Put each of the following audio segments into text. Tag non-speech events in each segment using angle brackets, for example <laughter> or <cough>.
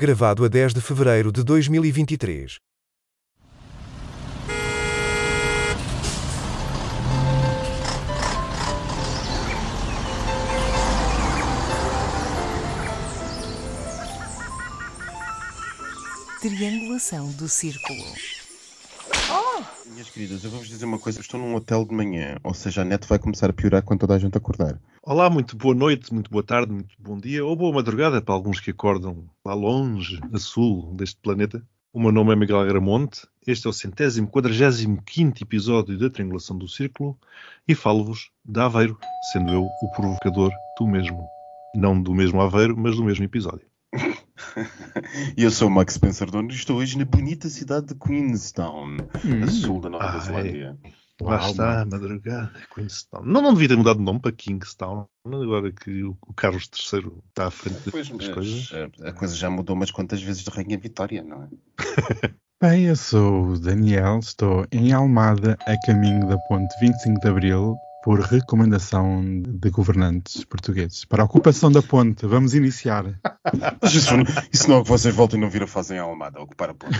Gravado a 10 de fevereiro de 2023. Triangulação do círculo. Minhas queridas, eu vou-vos dizer uma coisa. Estou num hotel de manhã, ou seja, a net vai começar a piorar quando toda a gente acordar. Olá, muito boa noite, muito boa tarde, muito bom dia ou boa madrugada para alguns que acordam lá longe, a sul deste planeta. O meu nome é Miguel Agramonte, este é o centésimo quadragésimo quinto episódio da Triangulação do Círculo e falo-vos de Aveiro, sendo eu o provocador do mesmo. Não do mesmo Aveiro, mas do mesmo episódio. <laughs> <laughs> E eu sou o Max Pensador e estou hoje na bonita cidade de Queenstown, a sul da Nova Zelândia. Lá Uau, está, madrugada, Queenstown. Não, não devia ter mudado de nome para Kingstown, agora que o o Carlos III está à frente Pois, das coisas. a coisa já mudou umas quantas vezes de Rainha Vitória, não é? <laughs> Bem, eu sou o Daniel, estou em Almada, a caminho da ponte 25 de Abril, por recomendação de governantes portugueses. Para a ocupação da ponte, vamos iniciar. Isso, isso não é que vocês voltem a não vir a fazer em Almada, a ocupar a ponte.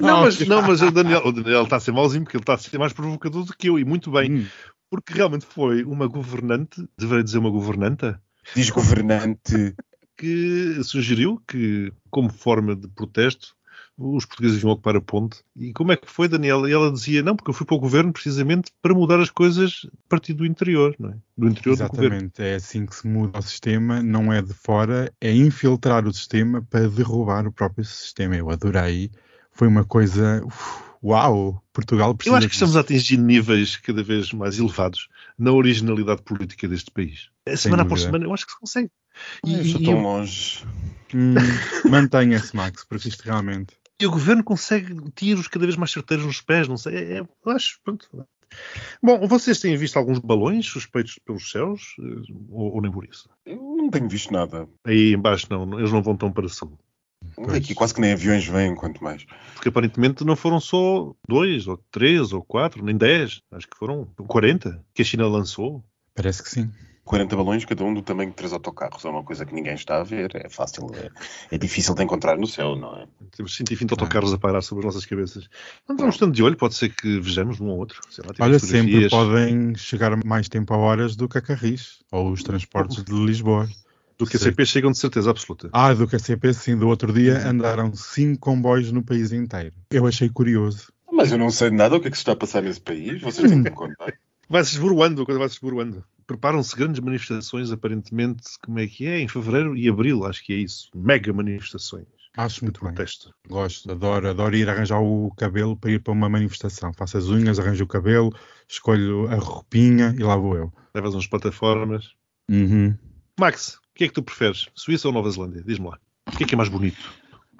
Não, mas, não, mas o, Daniel, o Daniel está a ser mauzinho porque ele está a ser mais provocador do que eu, e muito bem, Hum, porque realmente foi uma governante, deveria dizer uma governanta, Diz governante. que sugeriu que, como forma de protesto, os portugueses iam ocupar a ponte. E como é que foi, Daniel? E ela dizia, não, porque eu fui para o governo precisamente para mudar as coisas a partir do interior, não é? Do interior do governo. exatamente, é assim que se muda o sistema, não é de fora, é infiltrar o sistema para derrubar o próprio sistema. Eu adorei, foi uma coisa. uf, uau! Portugal precisa Eu acho que estamos a atingir níveis cada vez mais elevados na originalidade política deste país. A semana após semana, eu acho que se consegue. Eu E, estou e- tão longe. Hum, Mantenha-se, Max, porque isto realmente. E o governo consegue tiros cada vez mais certeiros nos pés, não sei. É, é- eu acho, pronto. Bom, vocês têm visto alguns balões suspeitos pelos céus? eh, Ou, ou nem por isso? Eu não tenho visto nada. Aí embaixo não, eles não vão tão para sul. Aqui quase que nem aviões vêm, quanto mais. Porque aparentemente não foram só dois, ou três, ou quatro, nem dez. Acho que foram 40 que a China lançou. Parece que sim. 40 balões, cada um do tamanho de três autocarros. É uma coisa que ninguém está a ver. É fácil, é, é difícil de encontrar no céu, não é? Temos 120 autocarros a pairar sobre as nossas cabeças. Então, vamos estando de olho, pode ser que vejamos um ou outro. Sei lá, Olha, sempre podem chegar mais tempo a horas do que a Carris, ou os transportes de Lisboa. Do que a CP chegam de certeza absoluta. Ah, do KCP, sim, do outro dia andaram cinco comboios no país inteiro. Eu achei curioso. Mas eu não sei de nada o que é que se está a passar nesse país. Vocês têm que me <laughs> contar. Vai-se esboroando, a coisa vai-se esboroando. Preparam-se grandes manifestações, aparentemente, como é que é? Em fevereiro e abril, acho que é isso. Mega manifestações. Acho muito bem. Protesto. Gosto, adoro, adoro ir arranjar o cabelo para ir para uma manifestação. Faço as unhas, arranjo o cabelo, escolho a roupinha e lá vou eu. Levas umas plataformas. Uhum. Max, o que é que tu preferes? Suíça ou Nova Zelândia? Diz-me lá. O que é que é mais bonito?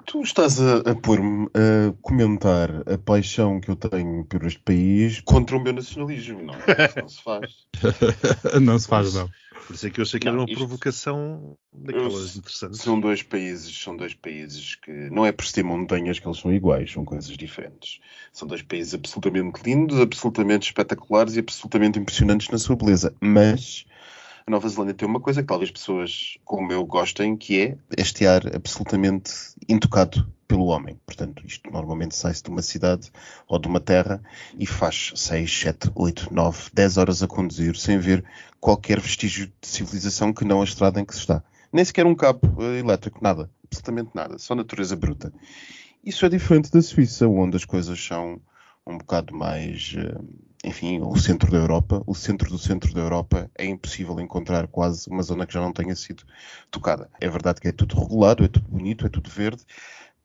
Tu estás a, a pôr-me a comentar a paixão que eu tenho por este país contra o meu nacionalismo. Não, isso não se faz. <laughs> não se faz, não. Por isso é que eu achei que era Não, uma isto- provocação daquelas Eu- interessantes. São dois países, são dois países que não é por ser montanhas que eles são iguais, são coisas diferentes. São dois países absolutamente lindos, absolutamente espetaculares e absolutamente impressionantes na sua beleza. Mas a Nova Zelândia tem uma coisa que talvez pessoas como eu gostem, que é este ar absolutamente intocado pelo homem. Portanto, isto normalmente sai-se de uma cidade ou de uma terra e faz 6, 7, 8, 9, 10 horas a conduzir sem ver qualquer vestígio de civilização que não a estrada em que se está. Nem sequer um cabo eh, elétrico, nada. Absolutamente nada. Só natureza bruta. Isso é diferente da Suíça, onde as coisas são um bocado mais, eh, enfim, o centro da Europa. O centro do centro da Europa é impossível encontrar quase uma zona que já não tenha sido tocada. É verdade que é tudo regulado, é tudo bonito, é tudo verde,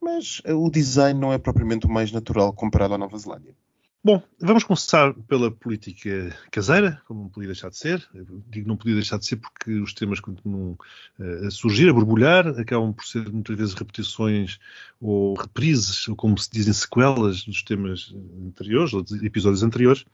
mas eh, o design não é propriamente o mais natural comparado à Nova Zelândia. Bom, vamos começar pela política caseira, como não podia deixar de ser. Eu digo não podia deixar de ser porque os temas continuam eh, a surgir, a borbulhar, acabam por ser muitas vezes repetições ou reprises, ou como se dizem, sequelas dos temas anteriores, ou de episódios anteriores.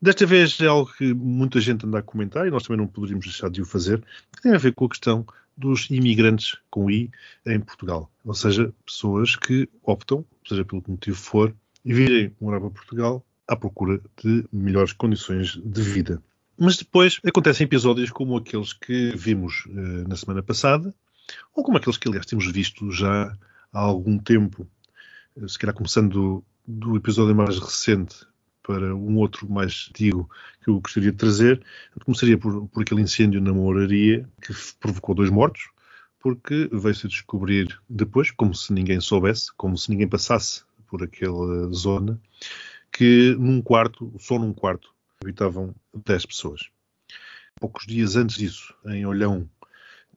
Desta vez é algo que muita gente anda a comentar e nós também não poderíamos deixar de o fazer, que tem a ver com a questão dos imigrantes com I em Portugal. Ou seja, pessoas que optam, seja pelo que motivo for, e virem morar para Portugal à procura de melhores condições de vida. Mas depois acontecem episódios como aqueles que vimos eh, na semana passada, ou como aqueles que, aliás, temos visto já há algum tempo, se calhar começando do, do episódio mais recente para um outro mais antigo que eu gostaria de trazer, começaria por, por aquele incêndio na moraria que provocou dois mortos, porque veio-se descobrir depois, como se ninguém soubesse, como se ninguém passasse por aquela zona, que num quarto, só num quarto, habitavam 10 pessoas. Poucos dias antes disso, em Olhão,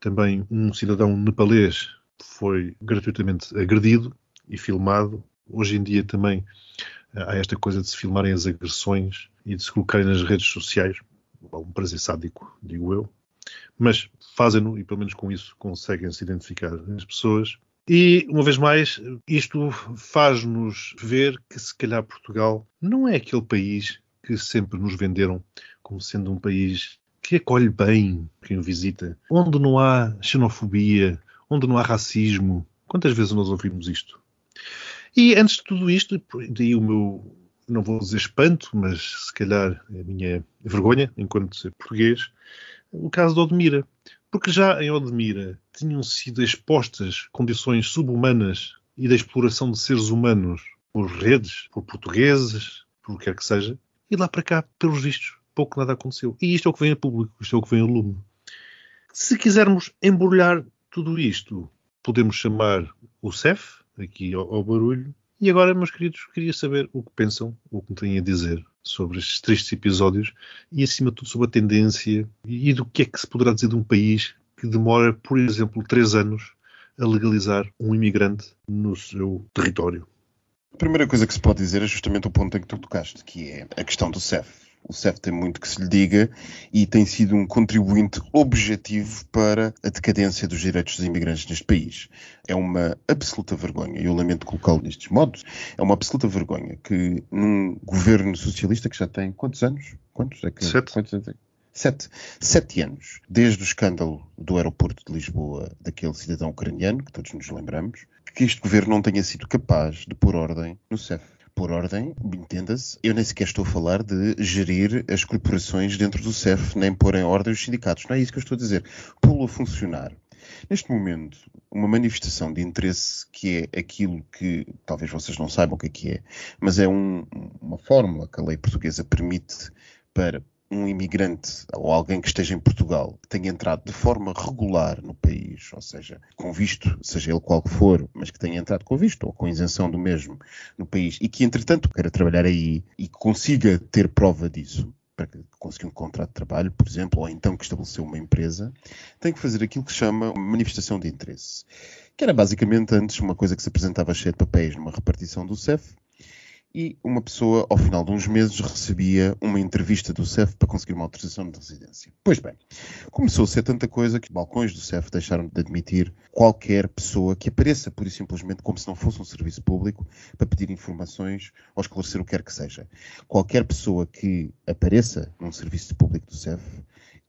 também um cidadão nepalês foi gratuitamente agredido e filmado. Hoje em dia também eh, há esta coisa de se filmarem as agressões e de se colocarem nas redes sociais. Um prazer sádico, digo eu. Mas fazem-no e, pelo menos com isso, conseguem se identificar as pessoas. E, uma vez mais, isto faz-nos ver que, se calhar, Portugal não é aquele país que sempre nos venderam como sendo um país que acolhe bem quem o visita, onde não há xenofobia, onde não há racismo. Quantas vezes nós ouvimos isto? E antes de tudo isto, daí o meu, não vou dizer espanto, mas se calhar a minha vergonha, enquanto português, o caso de Odmira. Porque já em Odmira tinham sido expostas condições subhumanas e da exploração de seres humanos por redes, por portugueses, por o que quer que seja, e lá para cá, pelos vistos, pouco nada aconteceu. E isto é o que vem a público, isto é o que vem a lume. Se quisermos embrulhar tudo isto, podemos chamar o CEF, aqui ao, ao, barulho. E agora, meus queridos, queria saber o que pensam, o que me têm a dizer sobre estes tristes episódios e, acima de tudo, sobre a tendência e, do que é que se poderá dizer de um país que demora, por exemplo, três anos a legalizar um imigrante no seu território. A primeira coisa que se pode dizer é justamente o ponto em que tu tocaste, que é a questão do CEF. O CEF tem muito que se lhe diga e tem sido um contribuinte objetivo para a decadência dos direitos dos imigrantes neste país. É uma absoluta vergonha, e eu lamento colocá-lo nestes modos, é uma absoluta vergonha que num governo socialista que já tem quantos anos? Quantos? É que, Sete. Quantos, é Sete, sete anos, desde o escândalo do aeroporto de Lisboa, daquele cidadão ucraniano, que todos nos lembramos, que este governo não tenha sido capaz de pôr ordem no CEF. Por ordem, entenda-se, eu nem sequer estou a falar de gerir as corporações dentro do CEF, nem pôr em ordem os sindicatos. Não é isso que eu estou a dizer. Pô-lo a funcionar. Neste momento, uma manifestação de interesse que é aquilo que talvez vocês não saibam o que é que é, mas é um, uma fórmula que a lei portuguesa permite para um imigrante ou alguém que esteja em Portugal tenha entrado de forma regular no país, ou seja, com visto, seja ele qual for, mas que tenha entrado com visto ou com isenção do mesmo no país e que, entretanto, queira trabalhar aí e consiga ter prova disso, para conseguir um contrato de trabalho, por exemplo, ou então que estabeleceu uma empresa, tem que fazer aquilo que se chama manifestação de interesse. Que era basicamente antes uma coisa que se apresentava cheia de papéis numa repartição do CEF, e uma pessoa, ao final de uns meses, recebia uma entrevista do CEF para conseguir uma autorização de residência. Pois bem, começou a ser tanta coisa que os balcões do CEF deixaram de admitir qualquer pessoa que apareça, pura e simplesmente, como se não fosse um serviço público, para pedir informações ou esclarecer o que quer que seja. Qualquer pessoa que apareça num serviço público do CEF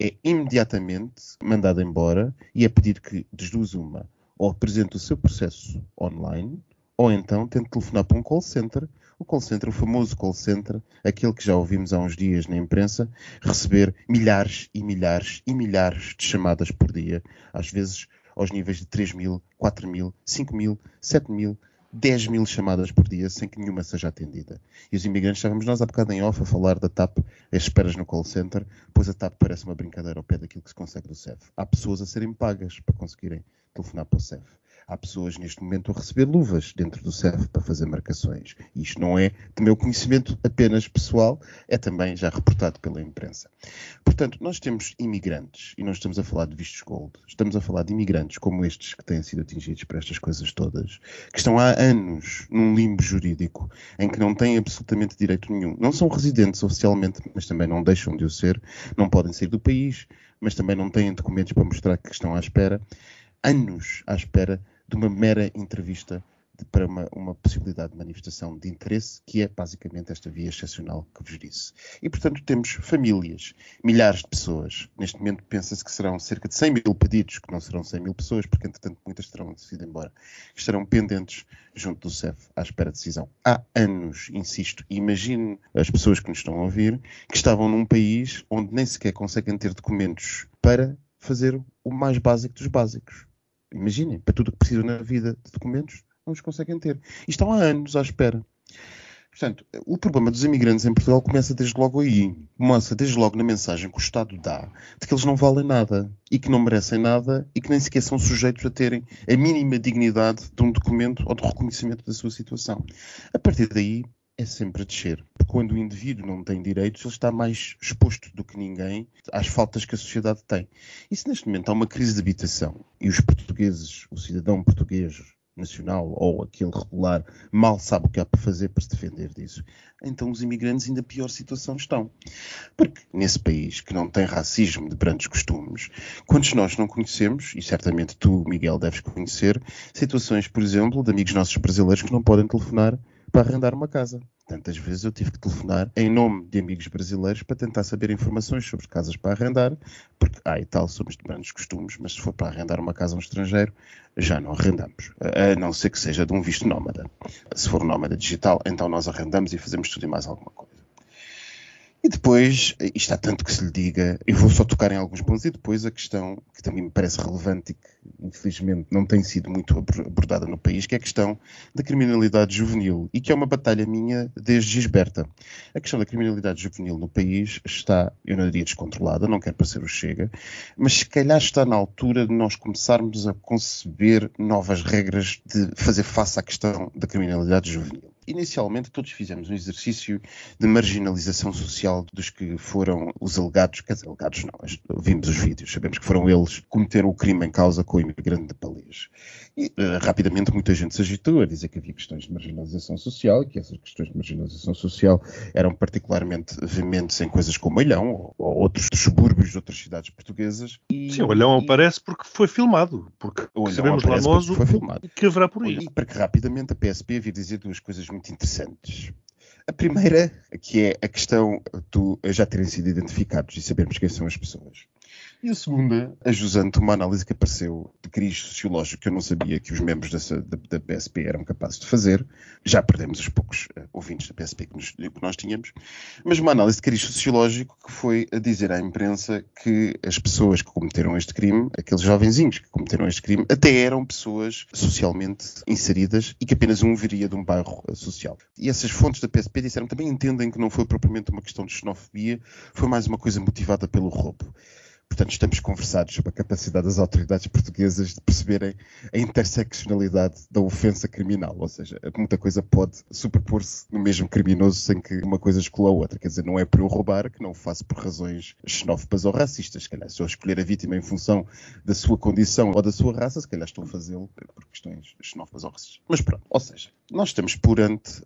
é imediatamente mandada embora e é pedir que, das duas uma, ou apresente o seu processo online, ou então tente telefonar para um call center o call center, o famoso call center, aquele que já ouvimos há uns dias na imprensa, receber milhares e milhares e milhares de chamadas por dia, às vezes aos níveis de 3 mil, 4 mil, 5 mil, 7 mil, 10 mil chamadas por dia sem que nenhuma seja atendida. E os imigrantes, estávamos nós há bocado em off a falar da TAP, as esperas no call center, pois a TAP parece uma brincadeira ao pé daquilo que se consegue do CEF. Há pessoas a serem pagas para conseguirem telefonar para o CEF. Há pessoas neste momento a receber luvas dentro do CEF para fazer marcações. Isto não é de meu conhecimento apenas pessoal, é também já reportado pela imprensa. Portanto, nós temos imigrantes, e não estamos a falar de vistos gold, estamos a falar de imigrantes como estes que têm sido atingidos por estas coisas todas, que estão há anos num limbo jurídico em que não têm absolutamente direito nenhum. Não são residentes oficialmente, mas também não deixam de o ser, não podem sair do país, mas também não têm documentos para mostrar que estão à espera. Anos à espera de uma mera entrevista de, para uma, uma, possibilidade de manifestação de interesse, que é basicamente esta via excepcional que vos disse. E, portanto, temos famílias, milhares de pessoas. Neste momento pensa-se que serão cerca de 100 mil pedidos, que não serão 100 mil pessoas, porque, entretanto, muitas terão decidido embora, que estarão pendentes junto do CEF à espera de decisão. Há anos, insisto, imagino as pessoas que nos estão a ouvir, que estavam num país onde nem sequer conseguem ter documentos para fazer o mais básico dos básicos Imaginem, para tudo o que precisam na vida de documentos, não os conseguem ter. E estão há anos à espera. Portanto, o problema dos imigrantes em Portugal começa desde logo aí. Começa desde logo na mensagem que o Estado dá de que eles não valem nada e que não merecem nada e que nem sequer são sujeitos a terem a mínima dignidade de um documento ou de reconhecimento da sua situação. A partir daí, é sempre a descer. Porque quando o indivíduo não tem direitos, ele está mais exposto do que ninguém às faltas que a sociedade tem. E se neste momento há uma crise de habitação e os portugueses, o cidadão português nacional ou aquele regular mal sabe o que há para fazer para se defender disso, então os imigrantes ainda pior situação estão. Porque nesse país que não tem racismo de grandes costumes, quantos nós não conhecemos, e certamente tu, Miguel, deves conhecer, situações, por exemplo, de amigos nossos brasileiros que não podem telefonar para arrendar uma casa. Tantas vezes eu tive que telefonar em nome de amigos brasileiros para tentar saber informações sobre casas para arrendar, porque, ah, e tal, somos de grandes costumes, mas se for para arrendar uma casa a um estrangeiro, já não arrendamos, a não ser que seja de um visto nómada. Se for nómada digital, então nós arrendamos e fazemos tudo e mais alguma coisa. E depois, isto há tanto que se lhe diga, eu vou só tocar em alguns pontos, e depois a questão que também me parece relevante e que infelizmente não tem sido muito abordada no país, que é a questão da criminalidade juvenil, e que é uma batalha minha desde Gisberta. A questão da criminalidade juvenil no país está, eu não diria descontrolada, não quero parecer o Chega, mas se calhar está na altura de nós começarmos a conceber novas regras de fazer face à questão da criminalidade juvenil. Inicialmente, todos fizemos um exercício de marginalização social dos que foram os alegados, quer dizer, alegados não, vimos os vídeos, sabemos que foram eles que cometeram o crime em causa com o imigrante de Palês. E uh, rapidamente muita gente se agitou a dizer que havia questões de marginalização social e que essas questões de marginalização social eram particularmente veementes em coisas como Olhão ou, ou outros subúrbios de outras cidades portuguesas. E, Sim, Olhão e, aparece porque foi filmado, porque sabemos lá nós o que haverá por aí. E para que rapidamente a PSP vir dizer duas coisas muito interessantes. A primeira, que é a questão de já terem sido identificados e sabermos quem são as pessoas. E a segunda, ajusando uma análise que apareceu de cariz sociológico que eu não sabia que os membros dessa, da, da, PSP eram capazes de fazer. Já perdemos os poucos uh, ouvintes da PSP que, nos, que, nós tínhamos. Mas uma análise de cariz sociológico que foi a dizer à imprensa que as pessoas que cometeram este crime, aqueles jovenzinhos que cometeram este crime, até eram pessoas socialmente inseridas e que apenas um viria de um bairro uh, social. E essas fontes da PSP disseram também entendem que não foi propriamente uma questão de xenofobia, foi mais uma coisa motivada pelo roubo. Portanto, estamos conversados sobre a capacidade das autoridades portuguesas de perceberem a interseccionalidade da ofensa criminal, ou seja, muita coisa pode superpor-se no mesmo criminoso sem que uma coisa exclua a outra. Quer dizer, não é por eu roubar que não o faço por razões xenófobas ou racistas. Se calhar, se eu escolher a vítima em função da sua condição ou da sua raça, se calhar estou a fazê-lo por questões xenófobas ou racistas. Mas pronto, ou seja, nós estamos perante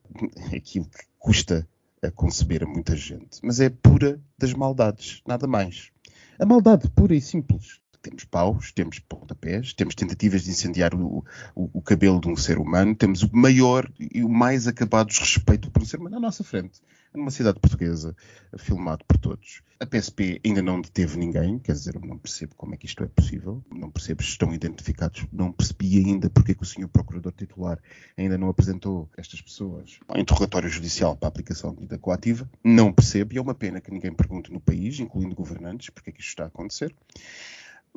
aquilo que custa a conceber a muita gente, mas é pura das maldades, nada mais. A maldade pura e simples. Temos paus, temos pontapés, temos tentativas de incendiar o, o, o, cabelo de um ser humano, temos o maior e o mais acabado desrespeito por um ser humano à nossa frente. Numa cidade portuguesa, filmado por todos. A PSP ainda não deteve ninguém, quer dizer, eu não percebo como é que isto é possível, não percebo se estão identificados, não percebi ainda porque é que o senhor procurador titular ainda não apresentou estas pessoas. Ao interrogatório judicial para a aplicação de medida coativa, não percebo e é uma pena que ninguém pergunte no país, incluindo governantes, porque é que isto está a acontecer.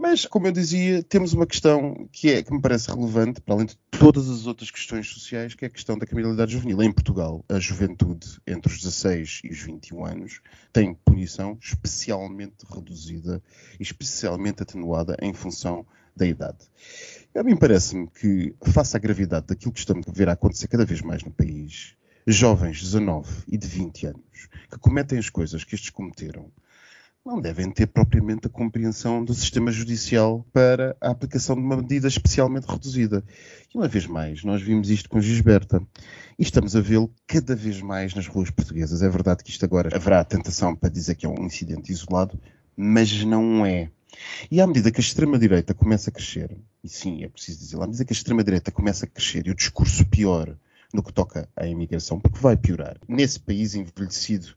Mas, como eu dizia, temos uma questão que, é, que me parece relevante, para além de todas as outras questões sociais, que é a questão da criminalidade juvenil. Em Portugal, a juventude entre os 16 e os 21 anos tem punição especialmente reduzida e especialmente atenuada em função da idade. A mim parece-me que, face à gravidade daquilo que estamos a ver a acontecer cada vez mais no país, jovens de 19 e de 20 anos que cometem as coisas que estes cometeram não devem ter propriamente a compreensão do sistema judicial para a aplicação de uma medida especialmente reduzida. E uma vez mais, nós vimos isto com Gisberta e estamos a vê-lo cada vez mais nas ruas portuguesas. É verdade que isto agora haverá a tentação para dizer que é um incidente isolado, mas não é. E à medida que a extrema-direita começa a crescer, e sim, é preciso dizer, à medida que a extrema-direita começa a crescer e o discurso pior no que toca à imigração, porque vai piorar. Nesse país envelhecido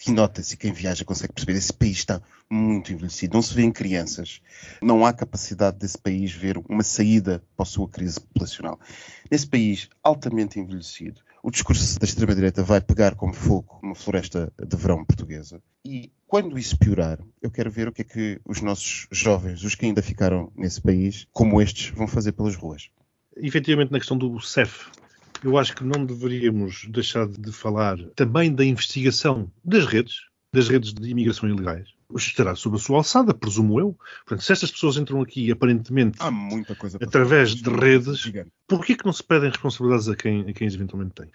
que nota-se, quem viaja consegue perceber, esse país está muito envelhecido, não se vê em crianças, não há capacidade desse país ver uma saída para a sua crise populacional. Nesse país altamente envelhecido, o discurso da extrema-direita vai pegar como fogo uma floresta de verão portuguesa. E quando isso piorar, eu quero ver o que é que os nossos jovens, os que ainda ficaram nesse país, como estes, vão fazer pelas ruas. efetivamente, na questão do CEF, eu acho que não deveríamos deixar de falar também da investigação das redes, das redes de imigração ilegais. Estará sob a sua alçada, presumo eu. Portanto, se estas pessoas entram aqui aparentemente Há muita coisa através de redes, Gigante. por que não se pedem responsabilidades a quem, a quem eventualmente têm?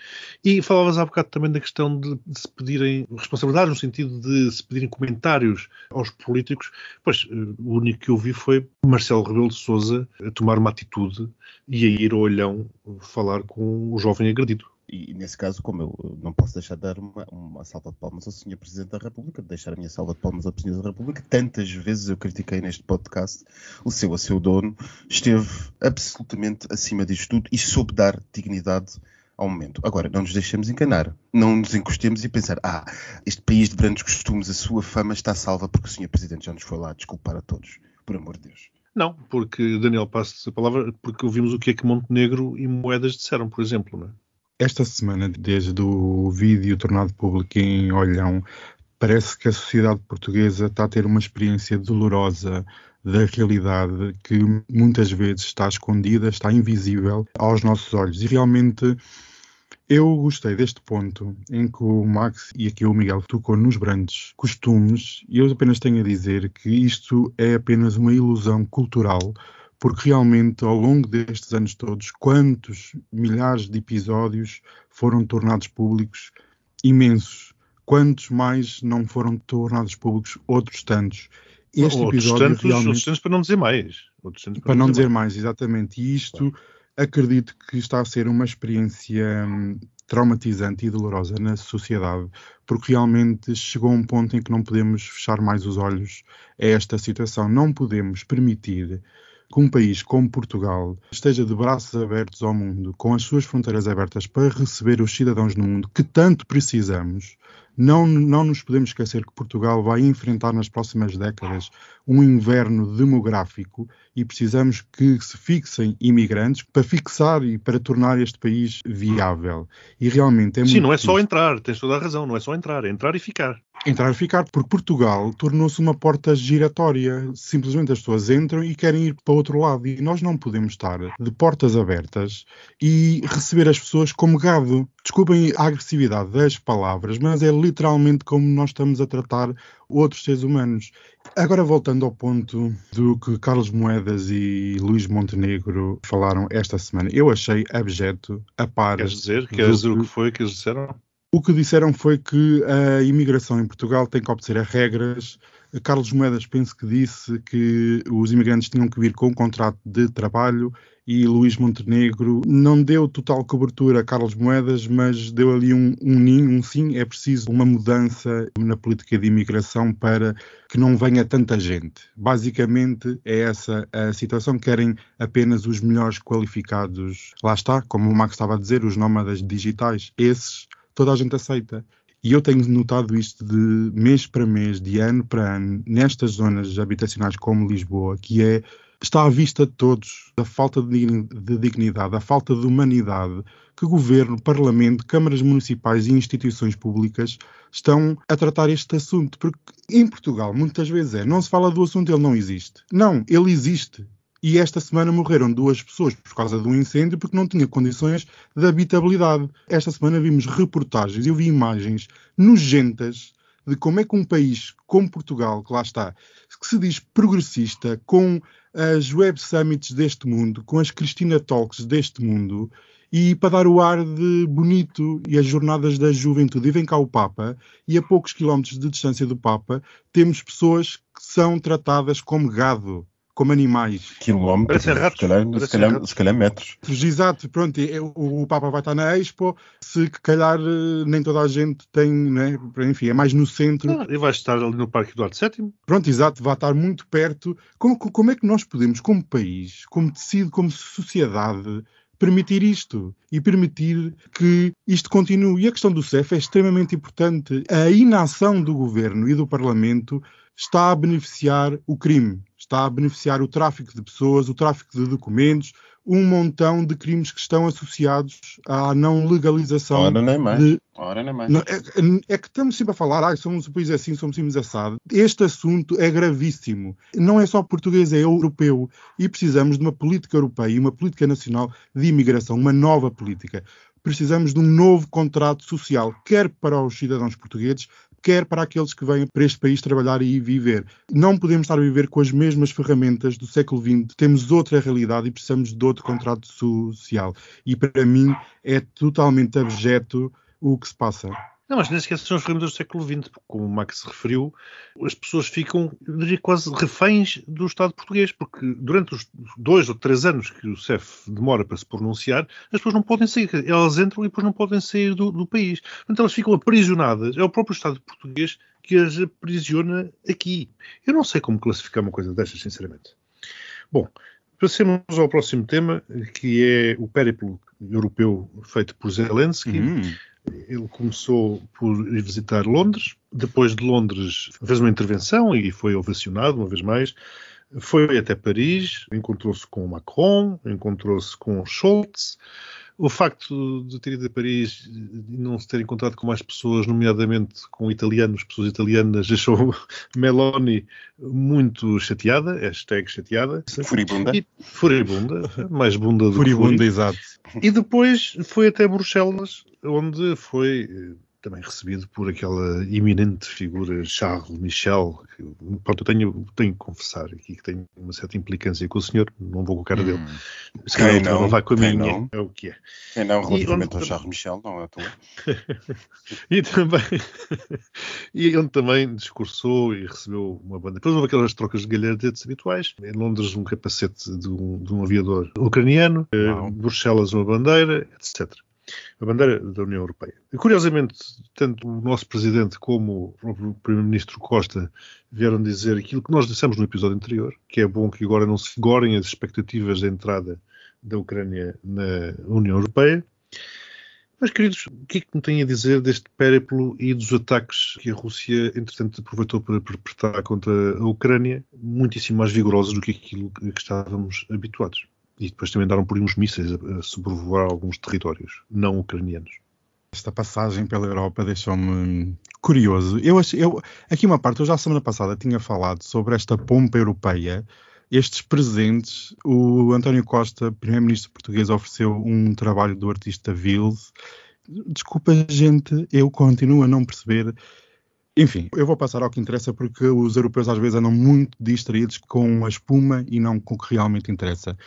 E falavas há bocado também da questão de, de se pedirem responsabilidades, no sentido de se pedirem comentários aos políticos. Pois, eh, o único que eu vi foi Marcelo Rebelo de Sousa a tomar uma atitude e a ir ao olhão falar com o jovem agredido. E nesse caso, como eu não posso deixar de dar uma, uma salva de palmas ao Sr. Presidente da República, de deixar a minha salva de palmas ao Presidente da República, tantas vezes eu critiquei neste podcast, o seu a seu dono esteve absolutamente acima disto tudo e soube dar dignidade ao momento. Agora, não nos deixemos enganar, não nos encostemos e pensar, ah, este país de grandes costumes, a sua fama está salva porque o Sr. Presidente já nos foi lá desculpar a todos, por amor de Deus. Não, porque Daniel passa a palavra, porque ouvimos o que é que Montenegro e Moedas disseram, por exemplo. Não é? Esta semana, desde o vídeo tornado público em Olhão, parece que a sociedade portuguesa está a ter uma experiência dolorosa da realidade que muitas vezes está escondida, está invisível aos nossos olhos. E realmente eu gostei deste ponto em que o Max e aqui o Miguel tocou nos grandes costumes, e eu apenas tenho a dizer que isto é apenas uma ilusão cultural, porque realmente ao longo destes anos todos, quantos milhares de episódios foram tornados públicos? Imensos. Quantos mais não foram tornados públicos? Outros tantos. Este outros, episódio tantos, realmente outros tantos para não dizer mais. Tantos para não dizer mais, exatamente. E isto acredito que está a ser uma experiência hum, traumatizante e dolorosa na sociedade, porque realmente chegou um ponto em que não podemos fechar mais os olhos a esta situação. Não podemos permitir que um país como Portugal esteja de braços abertos ao mundo, com as suas fronteiras abertas para receber os cidadãos no mundo que tanto precisamos. Não, não nos podemos esquecer que Portugal vai enfrentar nas próximas décadas um inverno demográfico e precisamos que se fixem imigrantes para fixar e para tornar este país viável. E realmente é Sim, não é só triste. entrar, tens toda a razão, não é só entrar, é entrar e ficar. entrar e ficar, porque Portugal tornou-se uma porta giratória. Simplesmente as pessoas entram e querem ir para outro lado. E nós não podemos estar de portas abertas e receber as pessoas como gado. Desculpem a agressividade das palavras, mas é literalmente como nós estamos a tratar outros seres humanos. Agora, voltando ao ponto do que Carlos Moedas e Luís Montenegro falaram esta semana, eu achei abjeto a par. Queres dizer? Queres dizer o que- que foi que eles disseram? o que disseram foi que a imigração em Portugal tem que obedecer a regras. Carlos Moedas penso que disse que os imigrantes tinham que vir com um contrato de trabalho e Luís Montenegro não deu total cobertura a Carlos Moedas, mas deu ali um, um nim, um sim. É preciso uma mudança na política de imigração para que não venha tanta gente. Basicamente é essa a situação. Querem apenas os melhores qualificados. Lá está, como o Max estava a dizer, os nómadas digitais. Esses toda a gente aceita. E eu tenho notado isto de mês para mês, de ano para ano, nestas zonas habitacionais como Lisboa, que é está à vista de todos a falta de digni- de dignidade, a falta de humanidade que governo, parlamento, câmaras municipais e instituições públicas estão a tratar este assunto. Porque em Portugal, muitas vezes é, não se fala do assunto, ele não existe. Não, ele existe. E esta semana morreram duas pessoas por causa de um incêndio porque não tinha condições de habitabilidade. Esta semana vimos reportagens, eu vi imagens nojentas de como é que um país como Portugal, que lá está, que se diz progressista, com as Web Summits deste mundo, com as Cristina Talks deste mundo, e para dar o ar de bonito e as jornadas da juventude. E vem cá o Papa, e a poucos quilómetros de distância do Papa, temos pessoas que são tratadas como gado, como animais. Quilómetros, se calhar, se calhar, se calhar metros. Exato, pronto, e o, Papa vai estar na Expo, se calhar eh, nem toda a gente tem, né? enfim, é mais no centro. Ah, e vais estar ali no Parque Eduardo VII. Pronto, exato, vai estar muito perto. Como, como é que nós podemos, como país, como tecido, como sociedade, permitir isto e permitir que isto continue? E a questão do CEF é extremamente importante. A inação do governo e do Parlamento está a beneficiar o crime, está a beneficiar o tráfico de pessoas, o tráfico de documentos, um montão de crimes que estão associados à não legalização Ora, nem mais. de. Ora, nem mais. Não, é, é que estamos sempre a falar, ah, somos um país assim, somos simples assado. Este assunto é gravíssimo. Não é só português, é europeu. E precisamos de uma política europeia e uma política nacional de imigração, uma nova política. Precisamos de um novo contrato social, quer para os cidadãos portugueses, quer para aqueles que vêm para este país trabalhar e viver. Não podemos estar a viver com as mesmas ferramentas do século XX. Temos outra realidade e precisamos de outro contrato social. E para mim é totalmente abjeto o que se passa. Não, mas nem sequer são as ferramentas do século XX, porque, como o Max referiu, as pessoas ficam, eu diria, quase reféns do Estado português, porque durante os dois ou três anos que o CEF demora para se pronunciar, as pessoas não podem sair, elas entram e depois não podem sair do, do país. Então elas ficam aprisionadas, é o próprio Estado português que as aprisiona aqui. Eu não sei como classificar uma coisa destas, sinceramente. Bom, passemos ao próximo tema, que é o périplo europeu feito por Zelensky. Hum. Ele começou por ir visitar Londres, depois de Londres fez uma intervenção e foi ovacionado uma vez mais. Foi até Paris, encontrou-se com Macron, encontrou-se com Scholz. O facto de ter ido a Paris e não se ter encontrado com mais pessoas, nomeadamente com italianos, pessoas italianas, <laughs> deixou Meloni muito chateada, hashtag chateada. Furibunda. E, furibunda, mais bunda do Furibunda, que exato. e depois foi até Bruxelas, onde foi eh, também recebido por aquela eminente figura Charles Michel. Que, pronto, eu tenho, tenho que confessar aqui que tenho uma certa implicância com o senhor, não vou com a cara dele. Se calhar Quem não? não vai com a Quem minha, não? é o que é. É não, relativamente onde- ao Charles Michel, não é à toa. <laughs> E também <laughs> e onde também discursou e recebeu uma banda. Depois houve aquelas trocas de galhardetes habituais. Em Londres, um capacete de um, de um aviador ucraniano. Eh, Uau. Bruxelas, uma bandeira, etc. A bandeira da União Europeia. Curiosamente, tanto o nosso presidente como o primeiro-ministro Costa vieram dizer aquilo que nós dissemos no episódio anterior, que é bom que agora não se gorem as expectativas da entrada da Ucrânia na União Europeia. Mas, queridos, o que é que me têm a dizer deste périplo e dos ataques que a Rússia, entretanto, aproveitou para perpetrar contra a Ucrânia, muitíssimo mais vigorosos do que aquilo que que estávamos habituados? E depois também andaram por uns mísseis a, sobrevoar alguns territórios não ucranianos. Esta passagem pela Europa deixou-me curioso. Eu, eu, aqui uma parte, eu já semana passada tinha falado sobre esta pompa europeia, estes presentes. O António Costa, primeiro-ministro português, ofereceu um trabalho do artista Vils. Desculpa, gente, eu continuo a não perceber. Enfim, eu vou passar ao que interessa porque os europeus às vezes andam muito distraídos com a espuma e não com o que realmente interessa.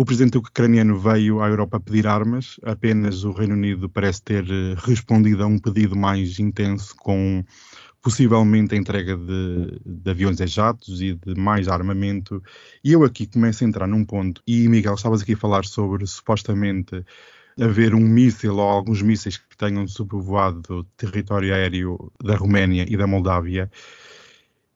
O presidente ucraniano veio à Europa pedir armas, apenas o Reino Unido parece ter eh, respondido a um pedido mais intenso com possivelmente a entrega de, de aviões a jatos e de mais armamento. E eu aqui começo a entrar num ponto, e Miguel, estavas aqui a falar sobre supostamente haver um míssil ou alguns mísseis que tenham sobrevoado território aéreo da Roménia e da Moldávia.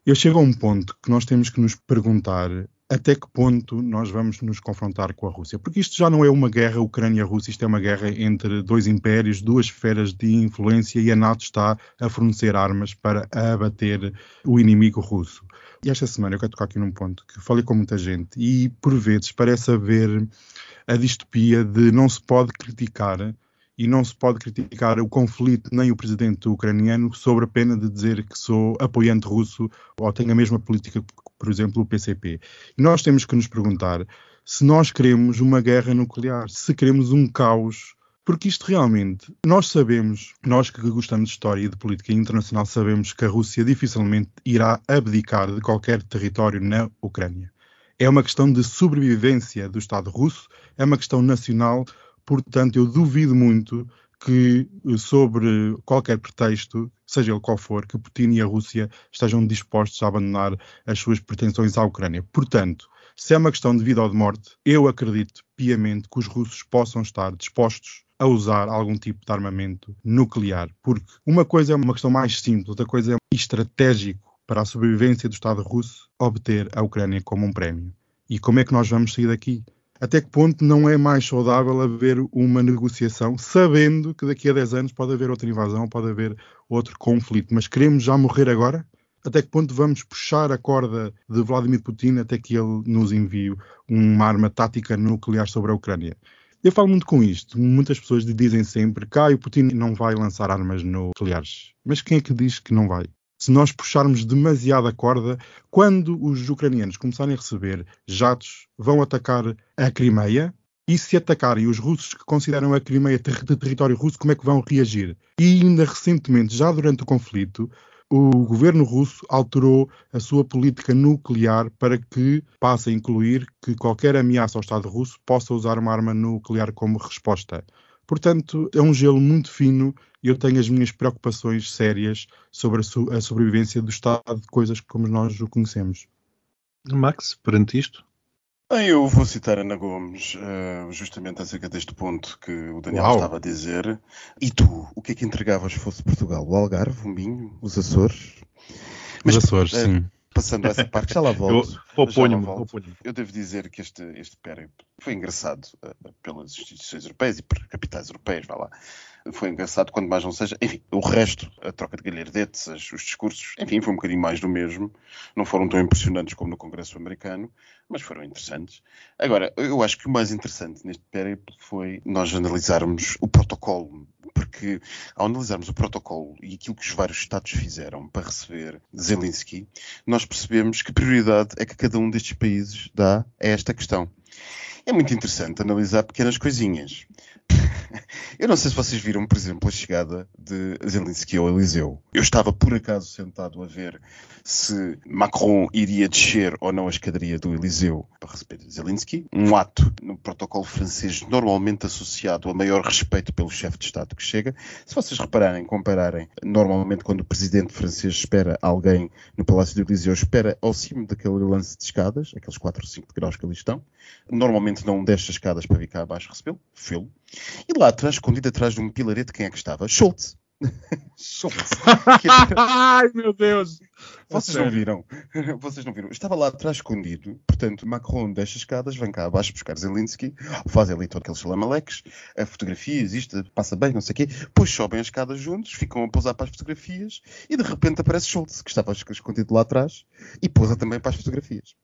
Eu chego a um ponto que nós temos que nos perguntar até que ponto nós vamos nos confrontar com a Rússia. Porque isto já não é uma guerra Ucrânia-Rússia, isto é uma guerra entre dois impérios, duas esferas de influência e a NATO está a fornecer armas para abater o inimigo russo. E esta semana eu quero tocar aqui num ponto que falei com muita gente e por vezes parece haver a distopia de não se pode criticar e não se pode criticar o conflito nem o presidente ucraniano sobre a pena de dizer que sou apoiante russo ou tenho a mesma política por exemplo, o PCP. E nós temos que nos perguntar se nós queremos uma guerra nuclear, se queremos um caos, porque isto realmente, nós sabemos, nós que gostamos de história e de política internacional, sabemos que a Rússia dificilmente irá abdicar de qualquer território na Ucrânia. É uma questão de sobrevivência do Estado russo, é uma questão nacional, portanto, eu duvido muito que, sobre qualquer pretexto, seja ele qual for, que Putin e a Rússia estejam dispostos a abandonar as suas pretensões à Ucrânia. Portanto, se é uma questão de vida ou de morte, eu acredito piamente que os russos possam estar dispostos a usar algum tipo de armamento nuclear, porque uma coisa é uma questão mais simples, outra coisa é estratégico para a sobrevivência do Estado russo obter a Ucrânia como um prémio. E como é que nós vamos sair daqui? Até que ponto não é mais saudável haver uma negociação, sabendo que daqui a 10 anos pode haver outra invasão, pode haver outro conflito, mas queremos já morrer agora? até que ponto vamos puxar a corda de Vladimir Putin até que ele nos envie uma arma tática nuclear sobre a Ucrânia. Eu falo muito com isto. Muitas pessoas dizem sempre que ah, o Putin não vai lançar armas nucleares. Mas quem é que diz que não vai? Se nós puxarmos demasiado a corda, quando os ucranianos começarem a receber jatos, vão atacar a Crimeia, e se atacarem os russos que consideram a Crimeia ter território russo, como é que vão reagir? E ainda recentemente, já durante o conflito, o governo russo alterou a sua política nuclear para que passe a incluir que qualquer ameaça ao Estado russo possa usar uma arma nuclear como resposta. Portanto, é um gelo muito fino e eu tenho as minhas preocupações sérias sobre a, so a sobrevivência do Estado de coisas como nós o conhecemos. Max, perante isto? Eu vou citar Ana Gomes, uh, justamente acerca deste ponto que o Daniel Uau. estava a dizer. E tu, o que é que entregavas fosse Portugal? O Algarve, o Minho, os Açores? Mas, os Açores, uh, sim. Passando a essa parte, já lá volto. Eu, oponho oponho Eu devo dizer que este, este périplo foi engraçado uh, pelas instituições europeias e por capitais europeias, vá lá foi engraçado, quando mais não seja. Enfim, o resto, a troca de galhardetes, os discursos, enfim, foi um bocadinho mais do mesmo. Não foram tão impressionantes como no Congresso americano, mas foram interessantes. Agora, eu acho que o mais interessante neste périplo foi nós analisarmos o protocolo porque ao analisarmos o protocolo e aquilo que os vários Estados fizeram para receber Zelensky, nós percebemos que prioridade é que cada um destes países dá a esta questão. É muito interessante analisar pequenas coisinhas. <laughs> Eu não sei se vocês viram, por exemplo, a chegada de Zelensky ao Eliseu. Eu estava por acaso sentado a ver se Macron iria descer ou não a escadaria do Eliseu para receber Zelensky. Um ato no protocolo francês normalmente associado a maior respeito pelo chefe de Estado que chega. Se vocês repararem, compararem, normalmente quando o presidente francês espera alguém no Palácio do Eliseu, espera ao cimo daquele lance de escadas, aqueles 4 ou 5 graus que ali estão. Normalmente não desce as escadas para vir cá abaixo recebê-lo, fê-lo. E lá atrás, escondido atrás de um pilarete, quem é que estava? Schultz. <laughs> Schultz. <laughs> Ai, meu Deus! Vocês não viram? <laughs> Vocês não viram? Estava lá atrás escondido. Portanto, Macron deixa escadas, vem cá abaixo buscar Zelensky, faz ali todo aqueles salamaleques, fotografias, isto, passa bem, não sei o quê. Depois sobem as escadas juntos, ficam a pousar para as fotografias e de repente aparece Schultz, que estava escondido lá atrás, e pousa também para as fotografias.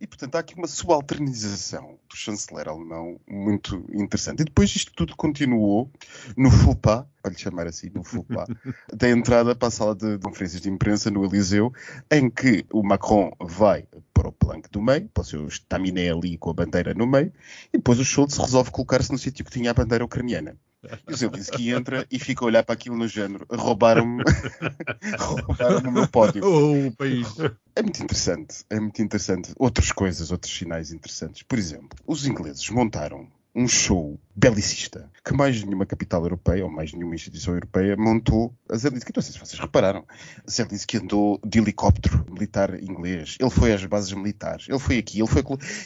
E, portanto, há aqui uma subalternização do chanceler alemão muito interessante. E depois isto tudo continuou no FUPA, para lhe chamar assim, no FUPA, <laughs> da entrada para a sala de conferências de imprensa no Eliseu, em que o Macron vai para o planque do meio, para o seu estaminé ali com a bandeira no meio, e depois o Schultz resolve colocar-se no sítio que tinha a bandeira ucraniana. E o Zelensky entra e fica a olhar para aquilo no género. Roubaram-me <laughs> roubaram o meu pódio. <laughs> Oh, país. É muito interessante. É muito interessante. Outras coisas, outros sinais interessantes. Por exemplo, os ingleses montaram um show belicista que mais nenhuma capital europeia ou mais nenhuma instituição europeia montou a Zelensky. Não sei se vocês repararam. Zelensky andou de helicóptero militar inglês. Ele foi às bases militares. Ele foi aqui, ele foi...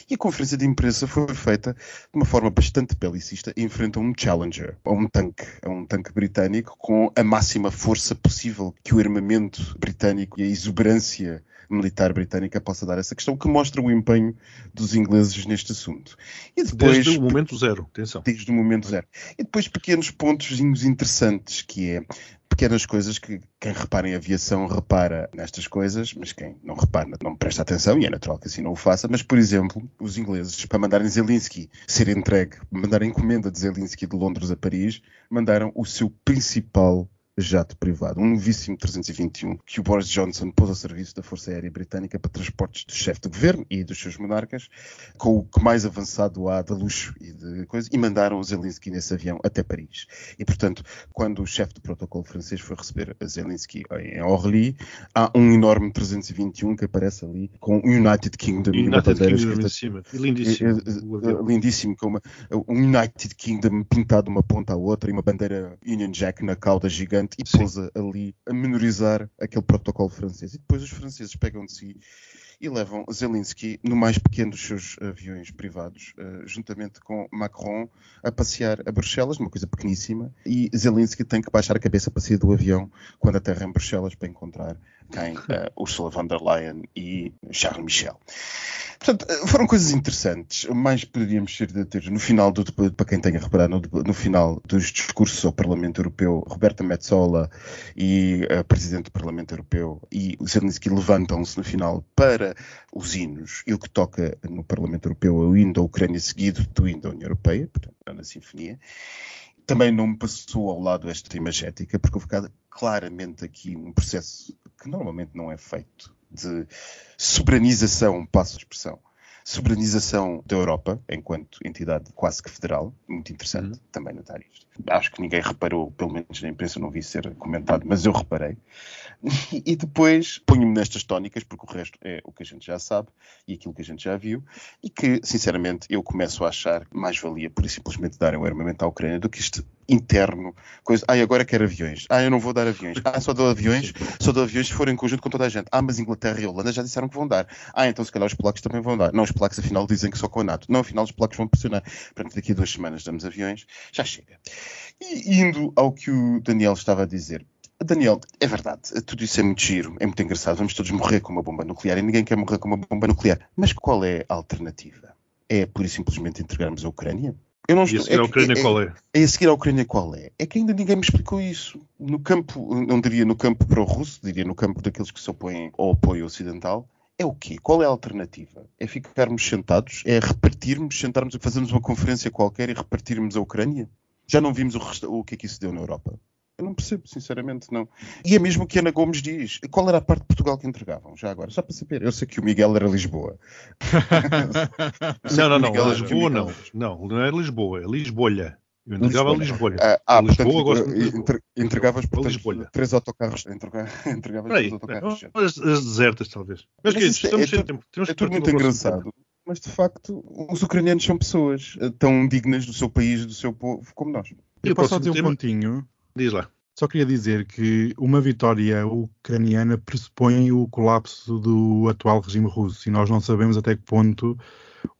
E a conferência de imprensa foi feita de uma forma bastante belicista em frente a um Challenger, a um tanque, a um tanque britânico com a máxima força possível que o armamento britânico e a exuberância militar britânica possa dar essa questão, que mostra o empenho dos ingleses neste assunto. E depois, desde o momento zero, atenção. Desde o momento zero. E depois pequenos pontos interessantes, que é pequenas coisas que quem repara em aviação repara nestas coisas, mas quem não repara não presta atenção, e é natural que assim não o faça. Mas, por exemplo, os ingleses, para mandarem Zelensky ser entregue, mandar encomenda de Zelensky de Londres a Paris, mandaram o seu principal jato privado, um novíssimo 321, que o Boris Johnson pôs a serviço da Força Aérea Britânica para transportes do chefe de governo e dos seus monarcas, com o que mais avançado há de luxo e de coisa, e mandaram o Zelensky nesse avião até Paris. E, portanto, quando o chefe do protocolo francês foi receber a Zelensky em Orly, há um enorme 321 que aparece ali com o United Kingdom e uma bandeira escrita. Cima. Lindíssimo. Eh, eh, lindíssimo, com uma, um United Kingdom pintado de uma ponta à outra e uma bandeira Union Jack na cauda gigante e Sim. pousa ali a menorizar aquele protocolo francês. E depois os franceses pegam de si e levam Zelensky no mais pequeno dos seus aviões privados, uh, juntamente com Macron, a passear a Bruxelas, numa coisa pequeníssima, e Zelensky tem que baixar a cabeça para sair do avião quando aterra em Bruxelas para encontrar quem uh, Ursula von der Leyen e Charles Michel. Portanto, eh, foram coisas interessantes. Mais poderíamos ser de ter no final, do, para quem tenha reparado, no, no, final dos discursos ao Parlamento Europeu, Roberta Metsola e a Presidente do Parlamento Europeu e o Zelensky levantam-se no final para os hinos. E o que toca no Parlamento Europeu é o hino da Ucrânia seguido do hino da União Europeia, portanto, na sinfonia também não me passou ao lado esta imagética, porque houve claramente aqui um processo que normalmente não é feito de soberanização, passo de expressão, soberanização da Europa, enquanto entidade quase que federal, muito interessante uhum. também notar isto. Acho que ninguém reparou, pelo menos na imprensa não vi ser comentado, mas eu reparei. E depois ponho-me nestas tónicas, porque o resto é o que a gente já sabe e aquilo que a gente já viu, e que, sinceramente, eu começo a achar mais valia por simplesmente darem o armamento à Ucrânia do que isto interno. Coisa, ah, agora quero aviões. Ah, eu não vou dar aviões. Ah, só dou aviões, só dou aviões se for em conjunto com toda a gente. Ah, mas Inglaterra e Holanda já disseram que vão dar. Ah, então se calhar os polacos também vão dar. Não, os polacos afinal dizem que só com a NATO. Não, afinal os polacos vão pressionar. Portanto, daqui a duas semanas damos aviões. Já chega. E indo ao que o Daniel estava a dizer. Daniel, é verdade, tudo isso é muito giro, é muito engraçado, vamos todos morrer com uma bomba nuclear e ninguém quer morrer com uma bomba nuclear. Mas qual é a alternativa? É pura e simplesmente entregarmos a Ucrânia? Eu não estou, e a seguir é, a Ucrânia é, qual é? É a seguir a Ucrânia qual é? É que ainda ninguém me explicou isso. No campo, não diria no campo pró-russo, diria no campo daqueles que se opõem ao apoio ocidental, é o quê? Qual é a alternativa? É ficarmos sentados? É repartirmos, sentarmos, fazermos uma conferência qualquer e repartirmos a Ucrânia? Já não vimos o, o que é que isso deu na Europa? Eu não percebo, sinceramente, não. E é mesmo o que Ana Gomes diz. Qual era a parte de Portugal que entregavam? Já agora, só para saber. Eu sei que o Miguel era Lisboa. não, não, não. Lisboa não. Não, não é Lisboa, é Lisbolha. Eu entregava Lisboa. Lisboa. Ah, ah Lisboa, portanto, gosto entregavas, portanto, Lisboa. três autocarros. <laughs> Entregavas três autocarros. As, as desertas, talvez. Mas, Mas que estamos é, é, tempo. Temos é tudo muito engraçado. Mas, de facto, os ucranianos são pessoas eh, tão dignas do seu país, do seu povo, como nós. Eu posso só dizer um pontinho? Diz lá. Só queria dizer que uma vitória ucraniana pressupõe o colapso do atual regime russo e nós não sabemos até que ponto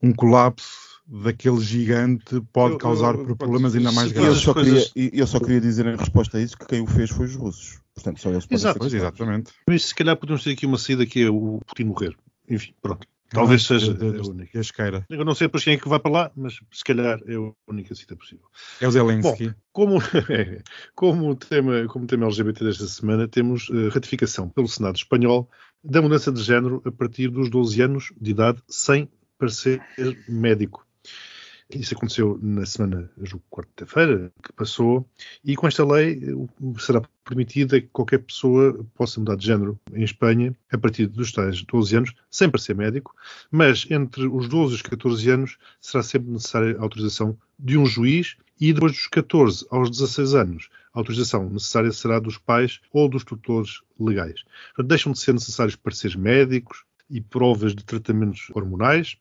um colapso daquele gigante pode eu, causar eu, problemas ainda mais graves. Eu só, coisas... queria, eu só queria dizer em resposta a isso que quem o fez foi os russos. Portanto, só eles podem Exato, exatamente. Mas se calhar podemos ter aqui uma saída que é o Putin morrer. Enfim, pronto. Talvez ah, seja a única. Esqueira. Eu não sei depois quem é que vai para lá, mas se calhar é a única cita possível. É o Zelensky. Bom, como, <laughs> é, como, tema, como tema LGBT desta semana, temos uh, ratificação pelo Senado espanhol da mudança de género a partir dos 12 anos de idade sem parecer médico. Isso aconteceu na semana, quarta-feira, que passou, e com esta lei será permitida que qualquer pessoa possa mudar de género em Espanha a partir dos tais 12 anos, sem para ser médico, mas entre os 12 e os 14 anos será sempre necessária a autorização de um juiz e depois dos 14 aos 16 anos, a autorização necessária será dos pais ou dos tutores legais. Deixam de ser necessários pareceres médicos e provas de tratamentos hormonais,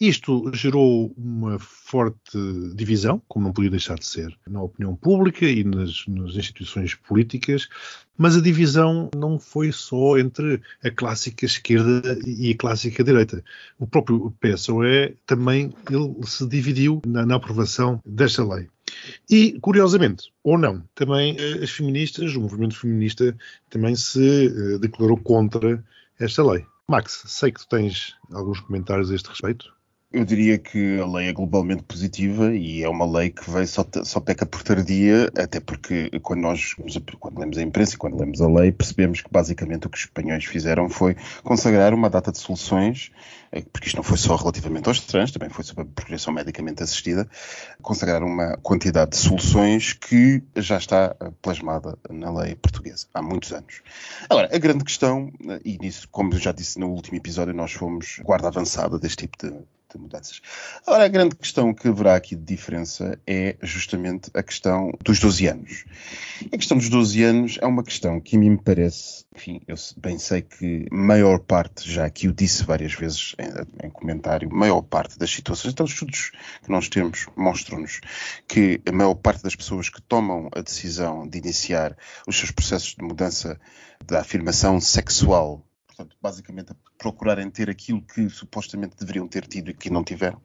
isto gerou uma forte divisão, como não podia deixar de ser, na opinião pública e nas, nas, instituições políticas, mas a divisão não foi só entre a clássica esquerda e a clássica direita. O próprio PSOE também ele se dividiu na, na aprovação desta lei. E, curiosamente, ou não, também eh, as feministas, o movimento feminista, também se uh, declarou contra esta lei. Max, sei que tu tens alguns comentários a este respeito. Eu diria que a lei é globalmente positiva e é uma lei que veio só, só peca por tardia, até porque quando nós quando lemos a imprensa e quando lemos a lei percebemos que basicamente o que os espanhóis fizeram foi consagrar uma data de soluções, eh, porque isto não foi só relativamente aos trans, também foi sobre a procriação medicamente assistida, consagrar uma quantidade de soluções que já está eh, plasmada na lei portuguesa há muitos anos. Agora, a grande questão, eh, e nisso, como eu já disse no último episódio, nós fomos guarda avançada deste tipo de mudanças. Agora, a grande questão que haverá aqui de diferença é justamente a questão dos 12 anos. A questão dos 12 anos é uma questão que a mim me parece, enfim, eu bem sei que maior parte, já aqui o disse várias vezes em, em comentário, maior parte das situações, então os estudos que nós temos mostram-nos que a maior parte das pessoas que tomam a decisão de iniciar os seus processos de mudança da afirmação sexual, portanto, basicamente procurarem ter aquilo que supostamente deveriam ter tido e que não tiveram.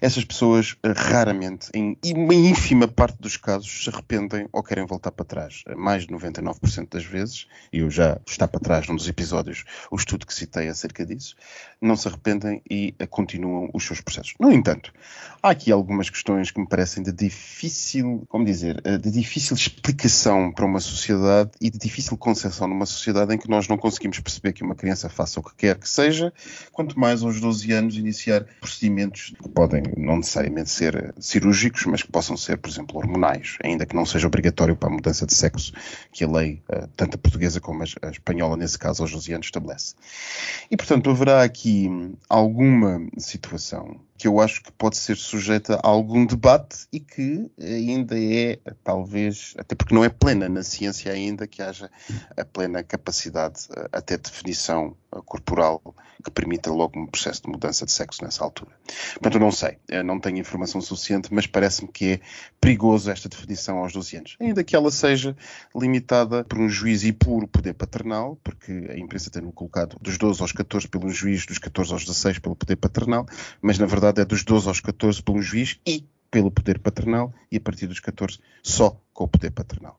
Essas pessoas eh, raramente, em uma ínfima parte dos casos, se arrependem ou querem voltar para trás. Mais de 99% das vezes, e eu já está para trás num dos episódios o estudo que citei acerca disso, não se arrependem e eh, continuam os seus processos. No entanto, há aqui algumas questões que me parecem de difícil, como dizer, eh, de difícil explicação para uma sociedade e de difícil concepção numa sociedade em que nós não conseguimos perceber que uma criança faça o que quer que seja, quanto mais aos 12 anos iniciar procedimentos que podem não necessariamente ser cirúrgicos, mas que possam ser, por exemplo, hormonais, ainda que não seja obrigatório para a mudança de sexo que a lei, eh, tanto a portuguesa como a espanhola, nesse caso, aos 12 anos, estabelece. E, portanto, haverá aqui alguma situação que eu acho que pode ser sujeita a algum debate e que ainda é, talvez, até porque não é plena na ciência ainda, que haja a plena capacidade, eh, até definição eh, corporal, que permita logo um processo de mudança de sexo nessa altura. Portanto, eu não sei, eu não tenho informação suficiente, mas parece-me que é perigoso esta definição aos 12 anos. Ainda que ela seja limitada por um juiz e puro poder paternal, porque a imprensa tem-no colocado dos 12 aos 14 pelo juiz, dos 14 aos 16 pelo poder paternal, mas na verdade é dos 12 aos 14 pelo juiz e pelo poder paternal e a partir dos 14 só com o poder paternal.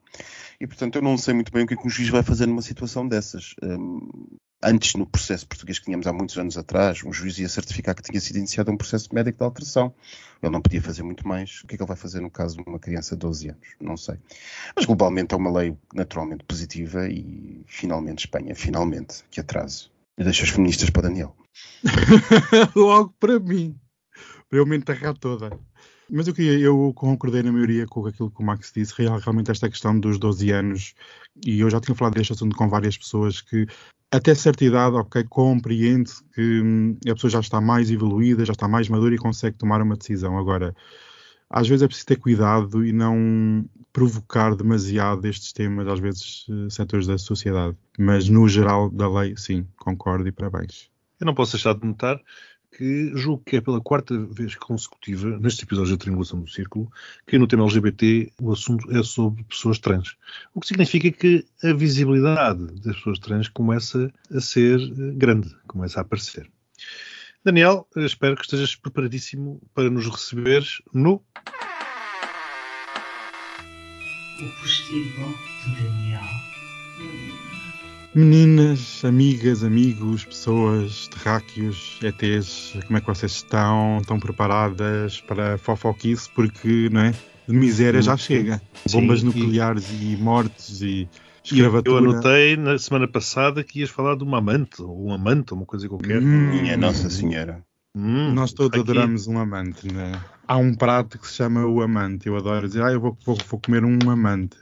E portanto eu não sei muito bem o que, é que um juiz vai fazer numa situação dessas. Um, antes, no processo português que tínhamos há muitos anos atrás, um juiz ia certificar que tinha sido iniciado um processo médico de alteração. Ele não podia fazer muito mais. O que é que ele vai fazer no caso de uma criança de 12 anos? Não sei. Mas globalmente é uma lei naturalmente positiva e finalmente Espanha, finalmente, que atraso. Eu deixo as feministas para Daniel. <laughs> Logo para mim. Para eu me enterrar toda. Mas eu, queria, eu concordei na maioria com aquilo que o Max disse. Realmente, esta questão dos 12 anos, e eu já tinha falado deste assunto com várias pessoas, que até certa idade, ok, compreende que hum, a pessoa já está mais evoluída, já está mais madura e consegue tomar uma decisão. Agora, às vezes é preciso ter cuidado e não provocar demasiado estes temas, às vezes, eh, setores da sociedade. Mas, no geral da lei, sim, concordo e parabéns. Eu não posso deixar de notar que julgo que é pela quarta vez consecutiva, neste episódio da Triangulação do Círculo, que no tema LGBT o assunto é sobre pessoas trans. O que significa que a visibilidade das pessoas trans começa a ser eh, grande, começa a aparecer. Daniel, espero que estejas preparadíssimo para nos receberes no. O postigo de Daniel. Meninas, amigas, amigos, pessoas, terráqueos, ETs, como é que vocês estão? Estão preparadas para fofoquice? Porque, não é? De miséria já chega. Bombas Sim, nucleares e... e mortes e escravatura. Eu anotei na semana passada que ias falar de uma amante, ou um amante, ou uma coisa qualquer. Hum, Minha Nossa Senhora. Hum, Nós todos aqui. adoramos um amante, né? Há um prato que se chama o amante. Eu adoro dizer, ah, eu vou, vou, vou comer um amante.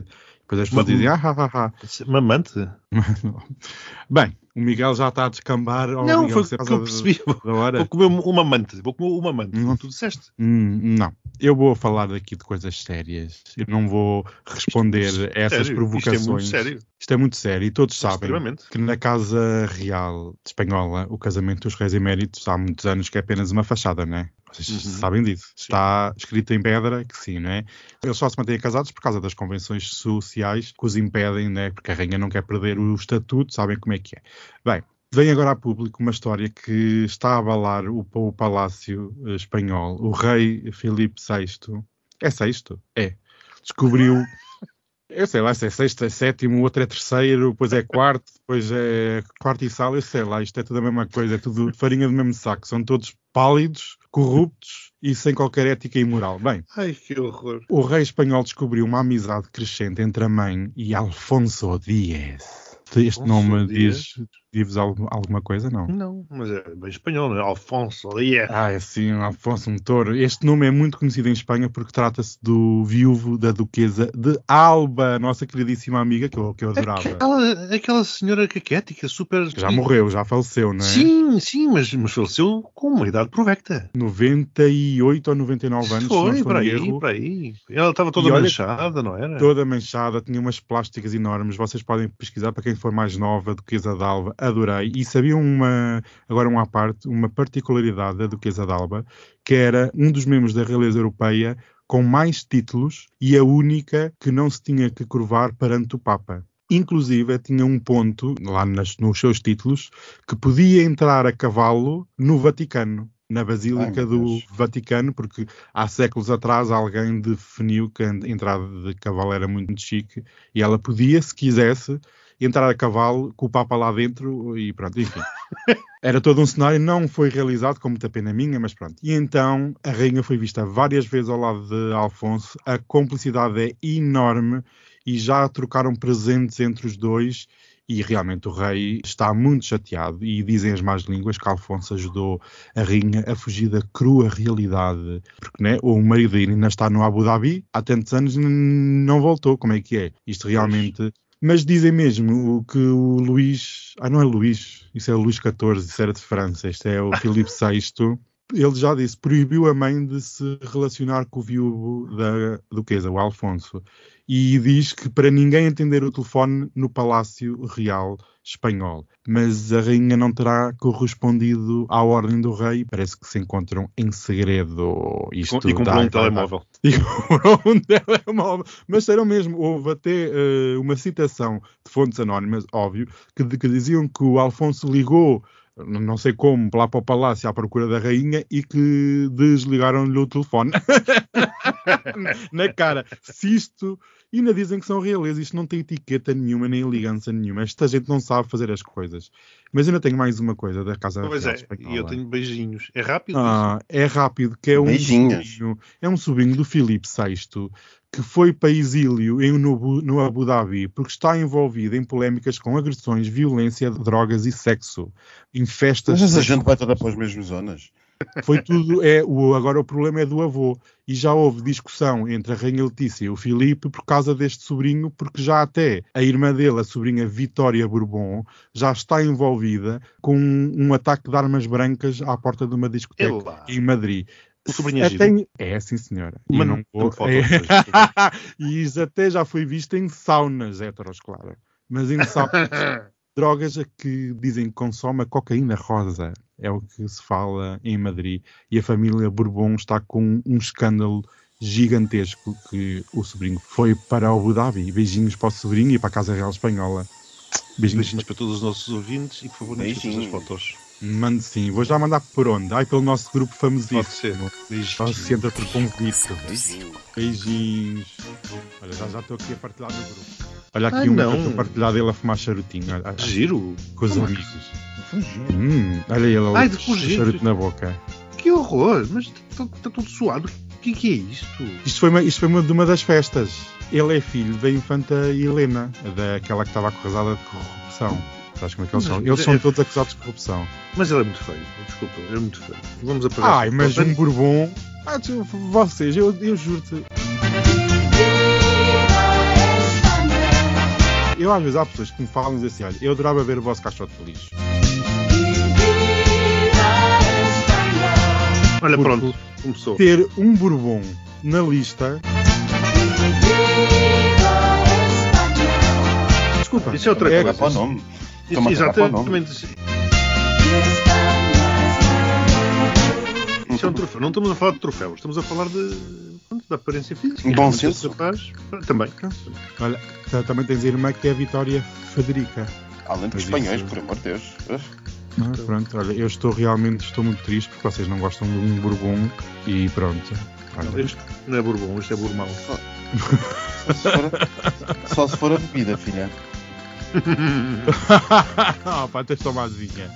Depois as pessoas dizem, ah, ah, ah, ah. Mamante? <laughs> Bem, o Miguel já está a descambar. Oh, não, Miguel, foi o que eu percebi. <laughs> Da hora. Vou comer uma mante. Vou comer uma mante. Não, tu disseste? Hum, não. Eu vou falar daqui de coisas sérias. Eu não vou responder isto, <laughs> a essas sério? provocações. Isto é muito sério. Isto é muito sério. E todos sabem que na Casa Real de Espanhola, o casamento dos reis eméritos, há muitos anos que é apenas uma fachada, não é? Vocês uhum. sabem disso. Sim. Está escrito em pedra que sim, não é? Eles só se mantêm casados por causa das convenções sociais que os impedem, né? Porque a rainha não quer perder o estatuto, sabem como é que é. Bem, Vem agora a público uma história que está a abalar o, o Palácio Espanhol. O rei Filipe VI, é sexto? É. Descobriu, <laughs> eu sei lá se é sexto, é sétimo, o outro é terceiro, depois é quarto, <laughs> depois é quarto e sala, eu sei lá, isto é tudo a mesma coisa, é tudo farinha do mesmo saco. São todos pálidos, corruptos e sem qualquer ética e moral. Bem, Ai, que horror. o rei espanhol descobriu uma amizade crescente entre a mãe e Alfonso Díez. Este Alfonso nome diz Diz-vos alguma coisa, não? Não, mas é bem espanhol, não é? Alfonso, yeah. Ah, é sim, Alfonso touro. Este nome é muito conhecido em Espanha porque trata-se do viúvo da duquesa de Alba, nossa queridíssima amiga, que eu, que eu adorava. Aquela, aquela senhora caquética, super... Já morreu, já faleceu, não é? Sim, sim, mas, mas faleceu com uma idade provecta. 98 ou 99 anos, Foi, se para aí, erro. para aí. Ela estava toda olha, manchada, não era? Toda manchada, tinha umas plásticas enormes. Vocês podem pesquisar para quem for mais nova, duquesa de Alba adorei. E sabia uma, agora uma à parte, uma particularidade da Duquesa d'Alba, que era um dos membros da realeza europeia com mais títulos e a única que não se tinha que curvar perante o Papa. inclusive tinha um ponto lá nas, nos seus títulos que podia entrar a cavalo no Vaticano na Basílica Ai, do. Vaticano, porque há séculos atrás alguém definiu que a entrada de cavalo era muito chique e ela podia, se quisesse, entrar a cavalo com o Papa lá dentro e pronto, enfim. <laughs> Era todo um cenário, não foi realizado, com muita pena minha, mas pronto. E então a rainha foi vista várias vezes ao lado de Alfonso, a complicidade é enorme e já trocaram presentes entre os dois e realmente o rei está muito chateado e dizem as más línguas que Alfonso ajudou a rainha a fugir da crua realidade, porque né, o marido ainda está no Abu Dhabi há tantos anos e não voltou, como é que é? Isto realmente... Mas dizem mesmo o que o Luís... Ah, não é Luís, isso é o Luís XIV, isso era de França, este é o Filipe VI. Ele já disse, proibiu a mãe de se relacionar com o viúvo da duquesa, o Alfonso e diz que para ninguém entender o telefone no Palácio Real Espanhol. Mas a rainha não terá correspondido à ordem do rei, parece que se encontram em segredo. Isto E comprou um telemóvel. <laughs> e comprou um telemóvel. Mas serão mesmo, houve até eh, uma citação de fontes anónimas, óbvio, que, que diziam que o Alfonso ligou, não sei como, lá para o palácio à procura da rainha e que desligaram-lhe o telefone. <laughs> Na cara. Se isto. E ainda dizem que são realezas, isto não tem etiqueta nenhuma, nem elegância nenhuma. Esta gente não sabe fazer as coisas. Mas ainda tenho mais uma coisa da Casa Pois Real é, e eu tenho beijinhos. É rápido? Ah, é rápido, que é um Beijinhos. sobrinho, é um sobrinho do Filipe VI que foi para exílio em, no, Abu- no Abu Dhabi porque está envolvido em polémicas com agressões, violência, drogas e sexo. Em festas. Mas a gente vai toda para as mesmas zonas. Foi tudo. É, o, agora o problema é do avô. E já houve discussão entre a Rainha Letícia e o Filipe por causa deste sobrinho, porque já até a irmã dele, a sobrinha Vitória Bourbon, já está envolvida com um, um ataque de armas brancas à porta de uma discoteca Ela. em Madrid. O sobrinho é Até É, sim, senhora. E Mas não não vou- fotos, é- <laughs> e isso até já foi visto em saunas heteros, claro. Mas em saunas, <laughs> drogas a que dizem que consome a cocaína rosa. É o que se fala em Madrid. E a família Bourbon está com um escândalo gigantesco que o sobrinho foi para o Abu Dhabi. Beijinhos para o sobrinho e para a Casa Real Espanhola. Beijinhos. Beijinhos para todos os nossos ouvintes e por favor não esqueçam as Beijinhos. fotos. Mande sim. Vou já mandar por onde? Ai, pelo nosso grupo famosíssimo. Pode ser. Só se entra por convite. Beijinhos. Olha, já já estou aqui a partilhar no grupo. Olha aqui Ai, um que eu estou a fumar charutinho. Olha, Giro? com os Como é amigos. Hum, olha ele Ai, de com fugir. charuto na boca. Que horror! Mas está está tudo suado. O que, que é isto? Isto foi, uma, isto foi uma de uma das festas. Ele é filho da infanta Helena, daquela que estava acusada de corrupção. Sabes como é que eles são? Eles são é- todos acusados de corrupção. Mas ele é muito feio. Desculpa, ele é muito feio. Vamos apagar. Ai, mas um Bourbon. Ah, tu- vocês, eu, eu juro-te. Eu às vezes há pessoas que me falam e dizem assim: olha, eu adorava ver o vosso caixote de lixo. Olha, Porque pronto. Começou. Ter um Bourbon na lista. Desculpa. Isso é outra Pagar coisa. para o nome. Isso, exatamente. Isso é um troféu. Não estamos a falar de troféus, estamos a falar de, da aparência física. Bom senso. rapaz, também. Olha, também tens a irmã que é a Vitória Federica. Além dos espanhóis, isso- por amor de Deus. Ah, pronto, olha, eu estou realmente estou muito triste porque vocês não gostam de um Bourbon e pronto. Não, Olha, Este não é Bourbon, este é Bourmão. Só se for, só se for a bebida, filha. ah, <laughs> pá, tens tomazinha.